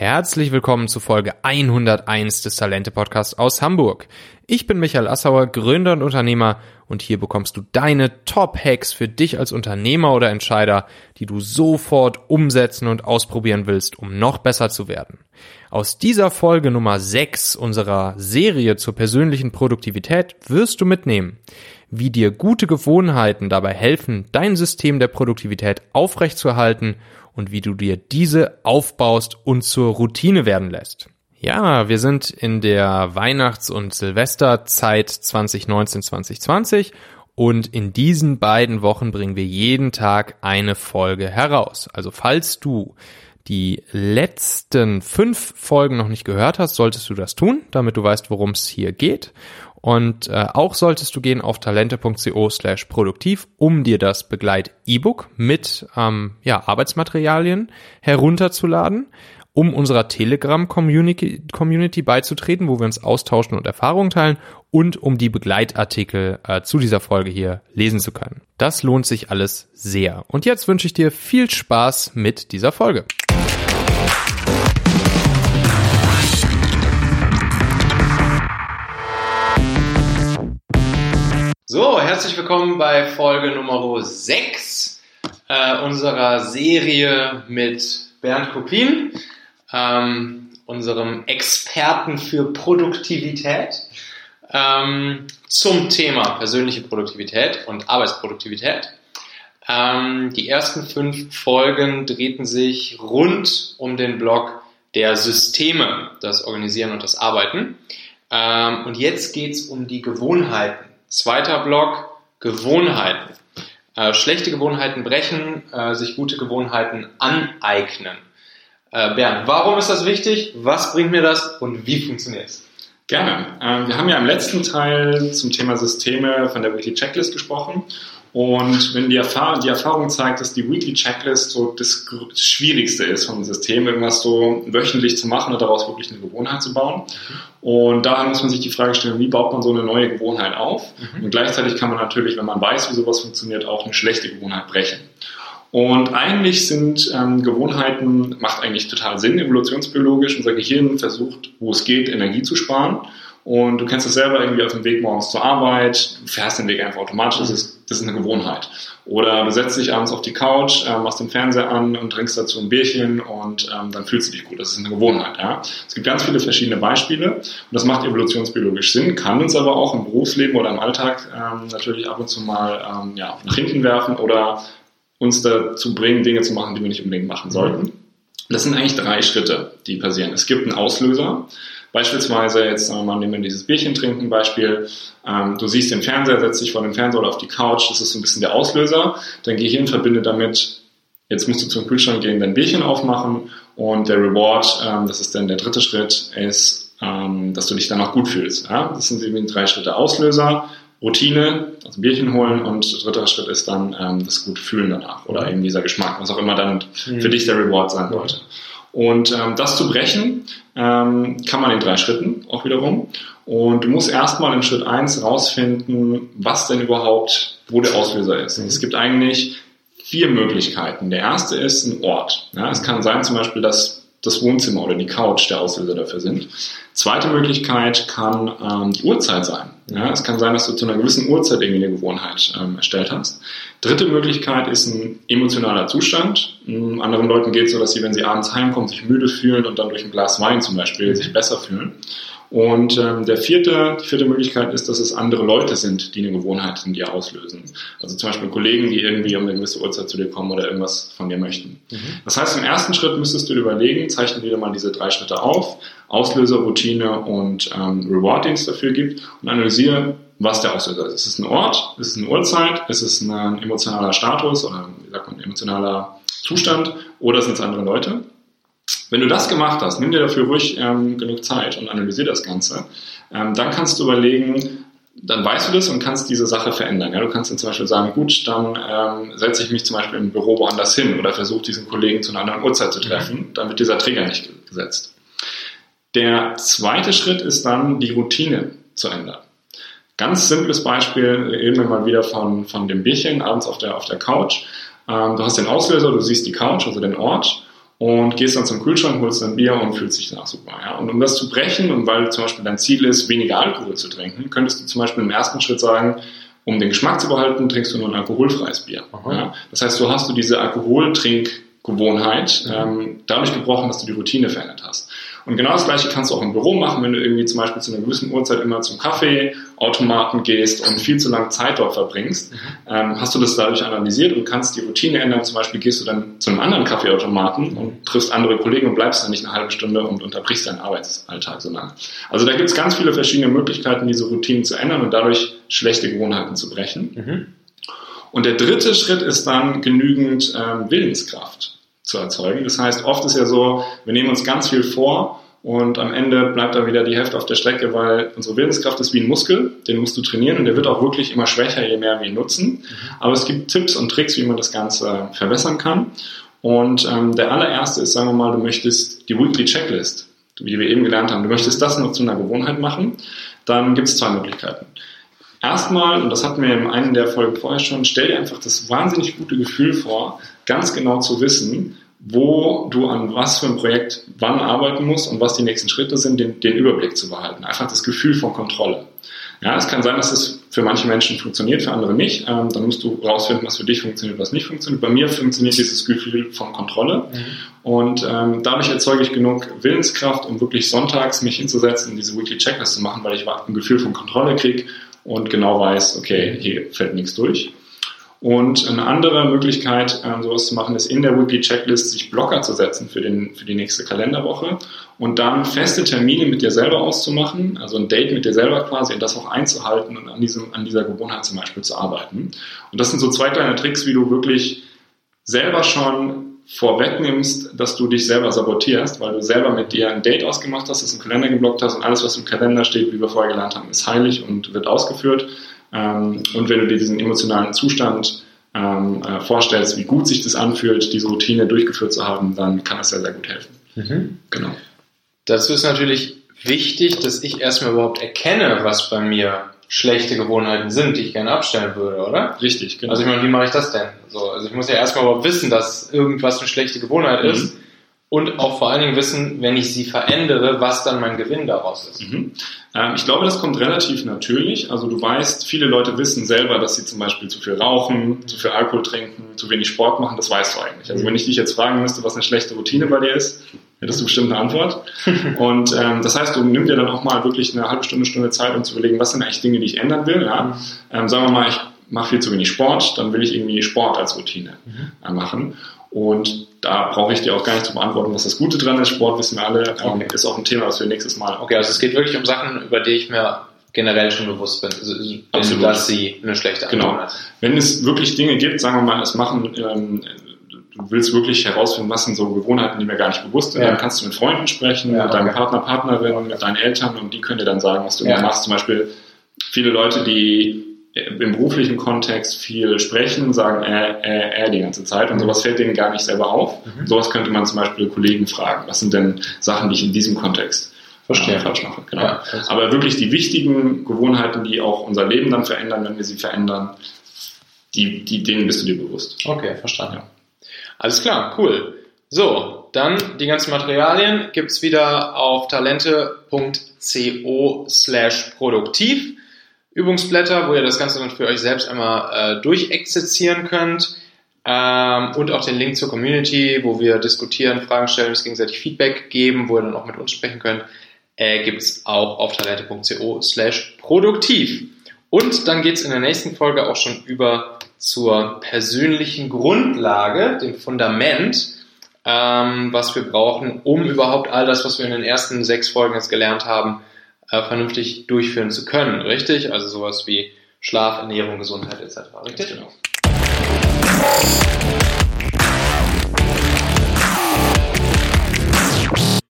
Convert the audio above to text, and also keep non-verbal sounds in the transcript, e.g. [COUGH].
Herzlich willkommen zu Folge 101 des Talente Podcasts aus Hamburg. Ich bin Michael Assauer, Gründer und Unternehmer und hier bekommst du deine Top-Hacks für dich als Unternehmer oder Entscheider, die du sofort umsetzen und ausprobieren willst, um noch besser zu werden. Aus dieser Folge Nummer 6 unserer Serie zur persönlichen Produktivität wirst du mitnehmen, wie dir gute Gewohnheiten dabei helfen, dein System der Produktivität aufrechtzuerhalten und wie du dir diese aufbaust und zur Routine werden lässt. Ja, wir sind in der Weihnachts- und Silvesterzeit 2019-2020 und in diesen beiden Wochen bringen wir jeden Tag eine Folge heraus. Also falls du die letzten fünf Folgen noch nicht gehört hast, solltest du das tun, damit du weißt, worum es hier geht. Und äh, auch solltest du gehen auf talente.co slash produktiv, um dir das Begleit-E-Book mit ähm, ja, Arbeitsmaterialien herunterzuladen, um unserer Telegram-Community Community beizutreten, wo wir uns austauschen und Erfahrungen teilen und um die Begleitartikel äh, zu dieser Folge hier lesen zu können. Das lohnt sich alles sehr. Und jetzt wünsche ich dir viel Spaß mit dieser Folge. Herzlich willkommen bei Folge Nummer 6 äh, unserer Serie mit Bernd Kopin, ähm, unserem Experten für Produktivität, ähm, zum Thema persönliche Produktivität und Arbeitsproduktivität. Ähm, die ersten fünf Folgen drehten sich rund um den Block der Systeme, das Organisieren und das Arbeiten. Ähm, und jetzt geht es um die Gewohnheiten Zweiter Block, Gewohnheiten. Äh, schlechte Gewohnheiten brechen, äh, sich gute Gewohnheiten aneignen. Äh, Bernd, warum ist das wichtig? Was bringt mir das und wie funktioniert es? Gerne. Ähm, wir haben ja im letzten Teil zum Thema Systeme von der Weekly Checklist gesprochen und wenn die Erfahrung, die Erfahrung zeigt, dass die Weekly Checklist so das, Schwierigste ist vom System, irgendwas so wöchentlich zu machen und daraus wirklich eine Gewohnheit zu bauen. Und daher muss man sich die Frage stellen, wie baut man so eine neue Gewohnheit auf? Mhm. Und gleichzeitig kann man natürlich, wenn man weiß, wie sowas funktioniert, auch eine schlechte Gewohnheit brechen. Und eigentlich sind ähm, Gewohnheiten, macht eigentlich total Sinn, evolutionsbiologisch. Unser Gehirn versucht, wo es geht, Energie zu sparen. Und du kennst das selber irgendwie auf dem Weg morgens zur Arbeit, du fährst den Weg einfach automatisch, das ist, das ist eine Gewohnheit. Oder du setzt dich abends auf die Couch, äh, machst den Fernseher an und trinkst dazu ein Bierchen und ähm, dann fühlst du dich gut. Das ist eine Gewohnheit. Ja? Es gibt ganz viele verschiedene Beispiele und das macht evolutionsbiologisch Sinn, kann uns aber auch im Berufsleben oder im Alltag ähm, natürlich ab und zu mal ähm, ja, nach hinten werfen oder uns dazu bringen, Dinge zu machen, die wir nicht unbedingt machen sollten. Das sind eigentlich drei Schritte, die passieren. Es gibt einen Auslöser. Beispielsweise, jetzt sagen wir mal, nehmen wir dieses Bierchen trinken Beispiel. Ähm, du siehst den Fernseher, setzt dich vor dem Fernseher oder auf die Couch. Das ist so ein bisschen der Auslöser. Dein Gehirn verbindet damit, jetzt musst du zum Kühlschrank gehen, dein Bierchen aufmachen. Und der Reward, ähm, das ist dann der dritte Schritt, ist, ähm, dass du dich dann auch gut fühlst. Ja? Das sind eben drei Schritte Auslöser. Routine, also Bierchen holen und dritter Schritt ist dann ähm, das gute Fühlen danach oder eben dieser Geschmack, was auch immer dann mhm. für dich der Reward sein sollte. Und ähm, das zu brechen ähm, kann man in drei Schritten auch wiederum. Und du musst erstmal in Schritt eins rausfinden, was denn überhaupt, wo der Auslöser ist. Und es gibt eigentlich vier Möglichkeiten. Der erste ist ein Ort. Ja, es kann sein zum Beispiel, dass das Wohnzimmer oder die Couch der Auslöser dafür sind. Zweite Möglichkeit kann ähm, die Uhrzeit sein. Ja, es kann sein, dass du zu einer gewissen Uhrzeit irgendwie eine Gewohnheit ähm, erstellt hast. Dritte Möglichkeit ist ein emotionaler Zustand. Ähm, anderen Leuten geht es so, dass sie, wenn sie abends heimkommen, sich müde fühlen und dann durch ein Glas Wein zum Beispiel sich besser fühlen. Und ähm, der vierte, die vierte Möglichkeit ist, dass es andere Leute sind, die eine Gewohnheit in dir auslösen. Also zum Beispiel Kollegen, die irgendwie um eine gewisse Uhrzeit zu dir kommen oder irgendwas von dir möchten. Mhm. Das heißt, im ersten Schritt müsstest du dir überlegen, zeichne dir mal diese drei Schritte auf, Auslöser, Routine und ähm, Reward, den es dafür gibt und analysiere, was der Auslöser ist. Ist es ein Ort? Ist es eine Uhrzeit? Ist es ein emotionaler Status oder wie sagt man, emotionaler Zustand? Oder sind es andere Leute? Wenn du das gemacht hast, nimm dir dafür ruhig ähm, genug Zeit und analysier das Ganze. Ähm, dann kannst du überlegen, dann weißt du das und kannst diese Sache verändern. Ja, du kannst dann zum Beispiel sagen, gut, dann ähm, setze ich mich zum Beispiel im Büro woanders hin oder versuche diesen Kollegen zu einer anderen Uhrzeit zu treffen, mhm. dann wird dieser Trigger nicht gesetzt. Der zweite Schritt ist dann, die Routine zu ändern. Ganz simples Beispiel, reden wir mal wieder von, von dem Bierchen abends auf der, auf der Couch. Ähm, du hast den Auslöser, du siehst die Couch, also den Ort und gehst dann zum Kühlschrank, holst ein Bier und fühlst dich danach super. Ja? Und um das zu brechen und weil zum Beispiel dein Ziel ist, weniger Alkohol zu trinken, könntest du zum Beispiel im ersten Schritt sagen, um den Geschmack zu behalten, trinkst du nur ein alkoholfreies Bier. Ja? Das heißt, du hast du diese Alkoholtrinkgewohnheit mhm. ähm, dadurch gebrochen, dass du die Routine verändert hast. Und genau das Gleiche kannst du auch im Büro machen, wenn du irgendwie zum Beispiel zu einer gewissen Uhrzeit immer zum Kaffeeautomaten gehst und viel zu lange Zeit dort verbringst. Mhm. Ähm, hast du das dadurch analysiert und kannst die Routine ändern. Zum Beispiel gehst du dann zu einem anderen Kaffeeautomaten und triffst andere Kollegen und bleibst dann nicht eine halbe Stunde und unterbrichst deinen Arbeitsalltag so lange. Also da gibt es ganz viele verschiedene Möglichkeiten, diese Routinen zu ändern und dadurch schlechte Gewohnheiten zu brechen. Mhm. Und der dritte Schritt ist dann genügend ähm, Willenskraft zu erzeugen. Das heißt, oft ist ja so, wir nehmen uns ganz viel vor und am Ende bleibt da wieder die Hälfte auf der Strecke, weil unsere Willenskraft ist wie ein Muskel, den musst du trainieren und der wird auch wirklich immer schwächer, je mehr wir ihn nutzen. Aber es gibt Tipps und Tricks, wie man das Ganze verbessern kann. Und ähm, der allererste ist, sagen wir mal, du möchtest die Weekly Checklist, wie wir eben gelernt haben, du möchtest das noch zu einer Gewohnheit machen, dann gibt es zwei Möglichkeiten. Erstmal, und das hatten wir in einer der Folgen vorher schon, stell dir einfach das wahnsinnig gute Gefühl vor, ganz genau zu wissen, wo du an was für ein Projekt wann arbeiten musst und was die nächsten Schritte sind, den, den Überblick zu behalten. Einfach das Gefühl von Kontrolle. Ja, es kann sein, dass es für manche Menschen funktioniert, für andere nicht. Ähm, dann musst du rausfinden, was für dich funktioniert, was nicht funktioniert. Bei mir funktioniert dieses Gefühl von Kontrolle. Mhm. Und ähm, dadurch erzeuge ich genug Willenskraft, um wirklich sonntags mich hinzusetzen und diese Weekly Checklist zu machen, weil ich ein Gefühl von Kontrolle kriege und genau weiß, okay, hier fällt nichts durch. Und eine andere Möglichkeit, ähm, sowas zu machen, ist in der Weekly Checklist sich Blocker zu setzen für, den, für die nächste Kalenderwoche und dann feste Termine mit dir selber auszumachen, also ein Date mit dir selber quasi und das auch einzuhalten und an, diesem, an dieser Gewohnheit zum Beispiel zu arbeiten. Und das sind so zwei kleine Tricks, wie du wirklich selber schon vorwegnimmst, dass du dich selber sabotierst, weil du selber mit dir ein Date ausgemacht hast, das im Kalender geblockt hast und alles, was im Kalender steht, wie wir vorher gelernt haben, ist heilig und wird ausgeführt. Ähm, und wenn du dir diesen emotionalen Zustand ähm, äh, vorstellst, wie gut sich das anfühlt, diese Routine durchgeführt zu haben, dann kann das sehr, sehr gut helfen. Mhm. Genau. Dazu ist natürlich wichtig, dass ich erstmal überhaupt erkenne, was bei mir schlechte Gewohnheiten sind, die ich gerne abstellen würde, oder? Richtig, genau. Also ich meine, wie mache ich das denn? So, also ich muss ja erstmal überhaupt wissen, dass irgendwas eine schlechte Gewohnheit mhm. ist und auch vor allen Dingen wissen, wenn ich sie verändere, was dann mein Gewinn daraus ist. Mhm. Ähm, ich glaube, das kommt relativ natürlich. Also du weißt, viele Leute wissen selber, dass sie zum Beispiel zu viel rauchen, zu viel Alkohol trinken, zu wenig Sport machen. Das weißt du eigentlich. Also wenn ich dich jetzt fragen müsste, was eine schlechte Routine bei dir ist, hättest du bestimmt eine Antwort. [LAUGHS] Und ähm, das heißt, du nimm dir dann auch mal wirklich eine halbe Stunde, Stunde Zeit, um zu überlegen, was sind eigentlich Dinge, die ich ändern will. Ja? Ähm, sagen wir mal, ich mache viel zu wenig Sport, dann will ich irgendwie Sport als Routine mhm. machen. Und da brauche ich dir auch gar nicht zu beantworten, was das Gute dran ist. Sport wissen wir alle, okay. ist auch ein Thema, was wir nächstes Mal. Okay, also es geht wirklich um Sachen, über die ich mir generell schon bewusst bin, also, Absolut. dass sie eine schlechte Antwort Genau. Wenn es wirklich Dinge gibt, sagen wir mal, es machen, ähm, du willst wirklich herausfinden, was sind so Gewohnheiten, die mir gar nicht bewusst sind, ja. dann kannst du mit Freunden sprechen, ja, mit deinem Partner, Partnerin, mit deinen Eltern und die können dir dann sagen, was du ja. machst. Zum Beispiel viele Leute, die im beruflichen Kontext viel sprechen, sagen äh, äh, äh die ganze Zeit und mhm. sowas fällt denen gar nicht selber auf. Mhm. Sowas könnte man zum Beispiel Kollegen fragen. Was sind denn Sachen, die ich in diesem Kontext Verstehe. Äh, falsch mache? Genau. Ja, Aber wirklich die wichtigen Gewohnheiten, die auch unser Leben dann verändern, wenn wir sie verändern, die, die, denen bist du dir bewusst. Okay, verstanden. Ja. Alles klar, cool. So, dann die ganzen Materialien gibt's wieder auf talente.co slash produktiv. Übungsblätter, wo ihr das Ganze dann für euch selbst einmal äh, durchexerzieren könnt. Ähm, und auch den Link zur Community, wo wir diskutieren, Fragen stellen, uns gegenseitig Feedback geben, wo ihr dann auch mit uns sprechen könnt, äh, gibt es auch auf talente.co slash produktiv. Und dann geht's in der nächsten Folge auch schon über zur persönlichen Grundlage, dem Fundament, ähm, was wir brauchen, um überhaupt all das, was wir in den ersten sechs Folgen jetzt gelernt haben, äh, vernünftig durchführen zu können, richtig? Also sowas wie Schlaf, Ernährung, Gesundheit etc. Richtig? Genau.